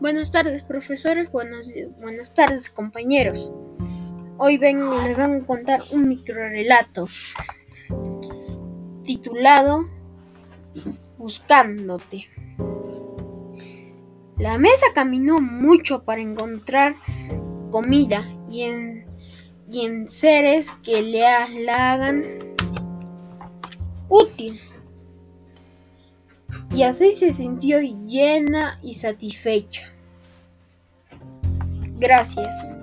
Buenas tardes, profesores. Buenas, buenas tardes, compañeros. Hoy ven, les vengo a contar un microrelato titulado Buscándote. La mesa caminó mucho para encontrar comida y en, y en seres que le la hagan útil y así se sintió llena y satisfecha. Gracias.